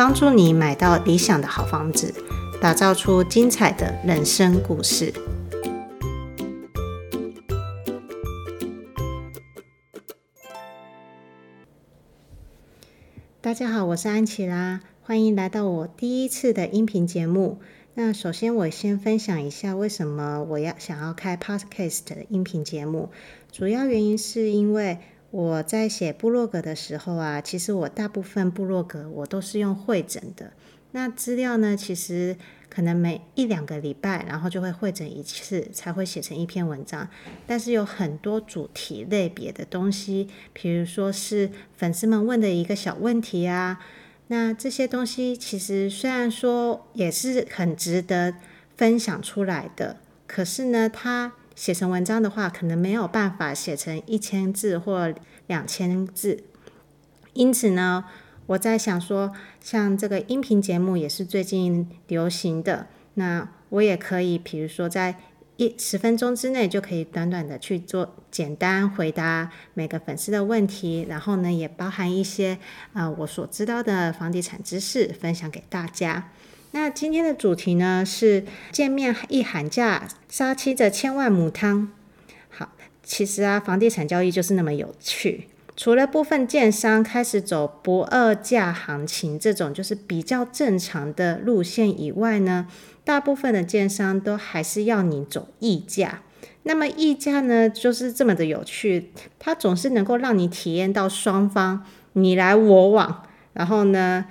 帮助你买到理想的好房子，打造出精彩的人生故事。大家好，我是安琪拉，欢迎来到我第一次的音频节目。那首先，我先分享一下为什么我要想要开 Podcast 的音频节目，主要原因是因为。我在写部落格的时候啊，其实我大部分部落格我都是用会诊的。那资料呢，其实可能每一两个礼拜，然后就会会诊一次，才会写成一篇文章。但是有很多主题类别的东西，比如说是粉丝们问的一个小问题啊，那这些东西其实虽然说也是很值得分享出来的，可是呢，它。写成文章的话，可能没有办法写成一千字或两千字。因此呢，我在想说，像这个音频节目也是最近流行的，那我也可以，比如说在一十分钟之内就可以短短的去做简单回答每个粉丝的问题，然后呢，也包含一些啊、我所知道的房地产知识分享给大家。那今天的主题呢，是见面一喊价，杀妻的千万母汤。好，其实啊，房地产交易就是那么有趣。除了部分建商开始走不二价行情这种就是比较正常的路线以外呢，大部分的建商都还是要你走议价。那么议价呢，就是这么的有趣，它总是能够让你体验到双方你来我往，然后呢，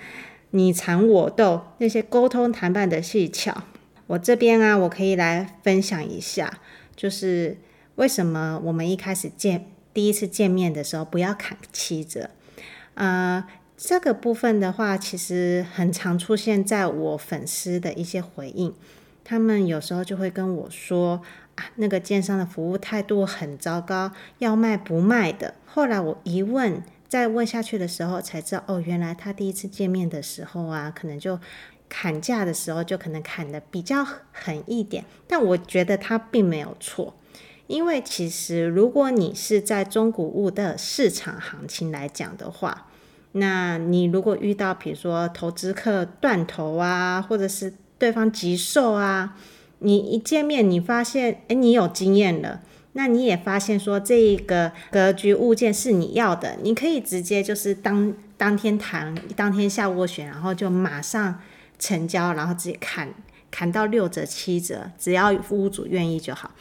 你缠我斗，那些沟通谈判的技巧，我这边啊，我可以来分享一下，就是为什么我们一开始见第一次见面的时候不要砍七折？呃，这个部分的话，其实很常出现在我粉丝的一些回应，他们有时候就会跟我说啊，那个建商的服务态度很糟糕，要卖不卖的。后来我一问。再问下去的时候才知道，哦，原来他第一次见面的时候啊，可能就砍价的时候就可能砍得比较狠一点。但我觉得他并没有错，因为其实如果你是在中古屋的市场行情来讲的话，那你如果遇到比如说投资客断头啊，或者是对方急售啊，你一见面你发现，诶，你有经验了。那你也发现说，这一个格局物件是你要的，你可以直接就是当当天谈，当天下斡旋，然后就马上成交，然后直接砍砍到六折七折，只要屋主愿意就好。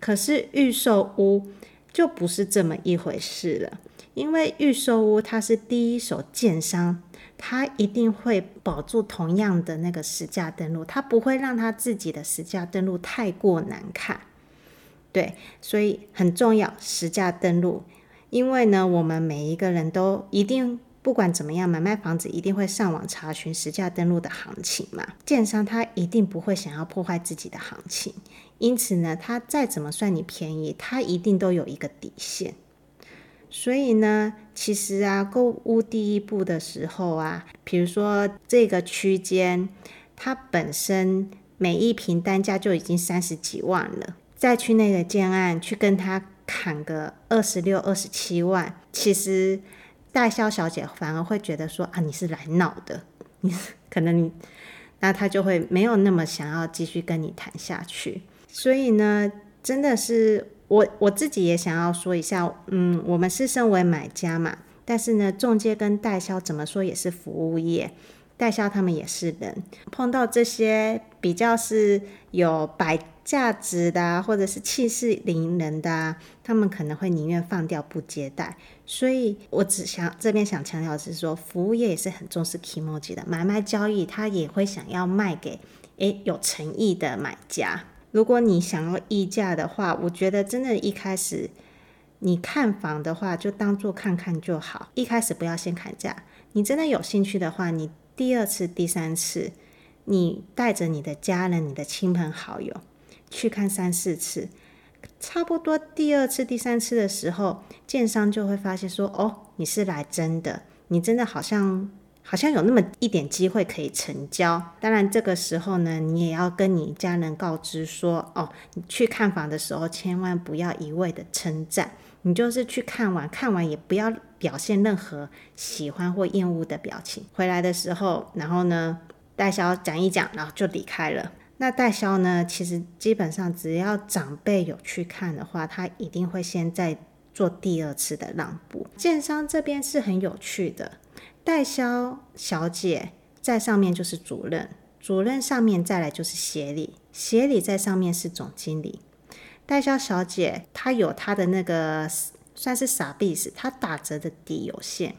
可是预售屋就不是这么一回事了，因为预售屋它是第一手建商，他一定会保住同样的那个实价登录，他不会让他自己的实价登录太过难看。对，所以很重要，实价登录。因为呢，我们每一个人都一定不管怎么样买卖房子，一定会上网查询实价登录的行情嘛。建商他一定不会想要破坏自己的行情，因此呢，他再怎么算你便宜，他一定都有一个底线。所以呢，其实啊，购屋第一步的时候啊，比如说这个区间，它本身每一平单价就已经三十几万了。再去那个建案去跟他砍个二十六、二十七万，其实代销小姐反而会觉得说啊，你是来闹的，你可能你，那他就会没有那么想要继续跟你谈下去。所以呢，真的是我我自己也想要说一下，嗯，我们是身为买家嘛，但是呢，中介跟代销怎么说也是服务业，代销他们也是人，碰到这些比较是有摆价值的啊，或者是气势凌人的啊，他们可能会宁愿放掉不接待。所以我只想这边想强调的是说，服务业也是很重视 Kimo 级的，买卖交易他也会想要卖给诶有诚意的买家。如果你想要议价的话，我觉得真的，一开始你看房的话，就当做看看就好，一开始不要先砍价。你真的有兴趣的话，你第二次、第三次。你带着你的家人、你的亲朋好友去看三四次，差不多第二次、第三次的时候，建商就会发现说：“哦，你是来真的，你真的好像。”好像有那么一点机会可以成交，当然这个时候呢，你也要跟你家人告知说，哦，你去看房的时候千万不要一味的称赞，你就是去看完，看完也不要表现任何喜欢或厌恶的表情。回来的时候，然后呢，代销讲一讲，然后就离开了。那代销呢，其实基本上只要长辈有去看的话，他一定会先再做第二次的让步。建商这边是很有趣的。代销小姐在上面就是主任，主任上面再来就是协理，协理在上面是总经理。代销小姐她有她的那个算是傻逼死，她打折的底有限。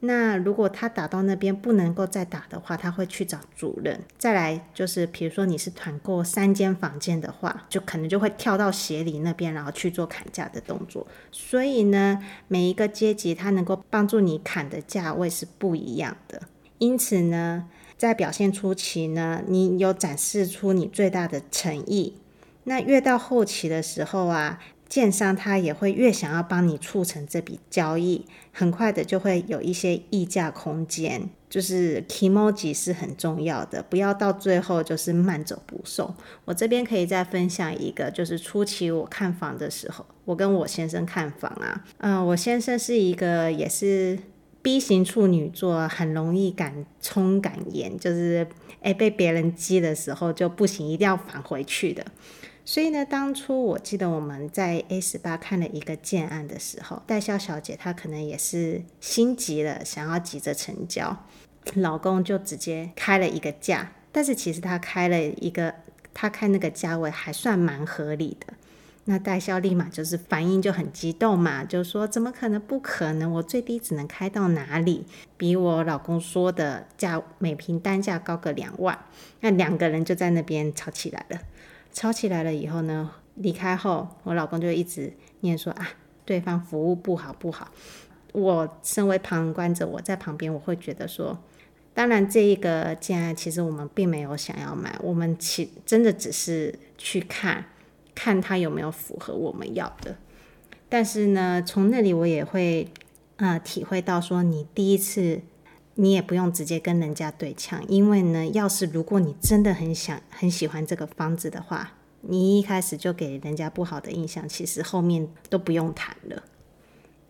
那如果他打到那边不能够再打的话，他会去找主任。再来就是，比如说你是团购三间房间的话，就可能就会跳到协理那边，然后去做砍价的动作。所以呢，每一个阶级他能够帮助你砍的价位是不一样的。因此呢，在表现初期呢，你有展示出你最大的诚意。那越到后期的时候啊。建商他也会越想要帮你促成这笔交易，很快的就会有一些议价空间，就是 kimoji 是很重要的，不要到最后就是慢走不送。我这边可以再分享一个，就是初期我看房的时候，我跟我先生看房啊，嗯、我先生是一个也是 B 型处女座，很容易敢冲敢言，就是诶被别人激的时候就不行，一定要返回去的。所以呢，当初我记得我们在 A 十八看了一个建案的时候，代销小姐她可能也是心急了，想要急着成交，老公就直接开了一个价，但是其实他开了一个，他开那个价位还算蛮合理的。那代销立马就是反应就很激动嘛，就说怎么可能？不可能，我最低只能开到哪里？比我老公说的价每平单价高个两万，那两个人就在那边吵起来了。吵起来了以后呢，离开后，我老公就一直念说啊，对方服务不好不好。我身为旁观者，我在旁边我会觉得说，当然这一个建案其实我们并没有想要买，我们其真的只是去看看它有没有符合我们要的。但是呢，从那里我也会呃体会到说，你第一次你也不用直接跟人家对呛，因为呢，要是如果你真的很想很喜欢这个房子的话，你一开始就给人家不好的印象，其实后面都不用谈了。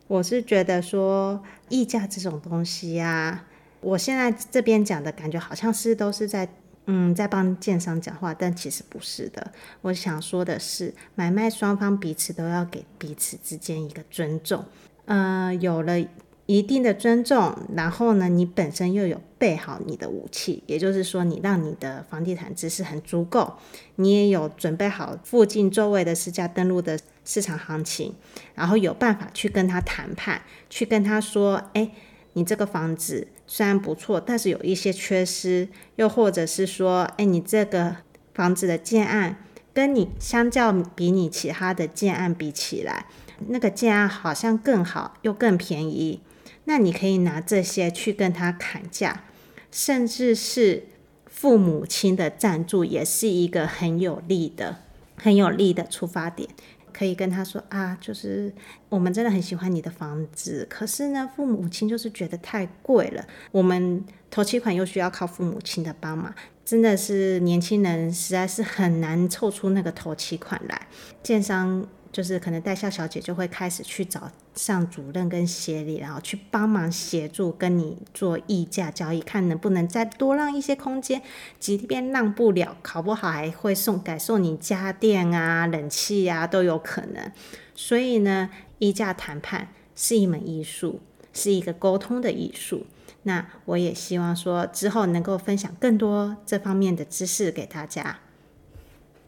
我是觉得说议价这种东西啊，我现在这边讲的感觉好像是都是在嗯在帮建商讲话，但其实不是的。我想说的是，买卖双方彼此都要给彼此之间一个尊重。呃，有了。一定的尊重，然后呢，你本身又有备好你的武器，也就是说，你让你的房地产知识很足够，你也有准备好附近周围的私家登录的市场行情，然后有办法去跟他谈判，去跟他说，哎，你这个房子虽然不错，但是有一些缺失，又或者是说，哎，你这个房子的建案跟你相较比你其他的建案比起来，那个建案好像更好，又更便宜。那你可以拿这些去跟他砍价，甚至是父母亲的赞助，也是一个很有利的、很有利的出发点。可以跟他说啊，就是我们真的很喜欢你的房子，可是呢，父母亲就是觉得太贵了，我们头期款又需要靠父母亲的帮忙，真的是年轻人实在是很难凑出那个头期款来，建商。就是可能代销小姐就会开始去找上主任跟协理，然后去帮忙协助跟你做议价交易，看能不能再多让一些空间。即便让不了，考不好还会送改送你家电啊、冷气啊都有可能。所以呢，议价谈判是一门艺术，是一个沟通的艺术。那我也希望说之后能够分享更多这方面的知识给大家。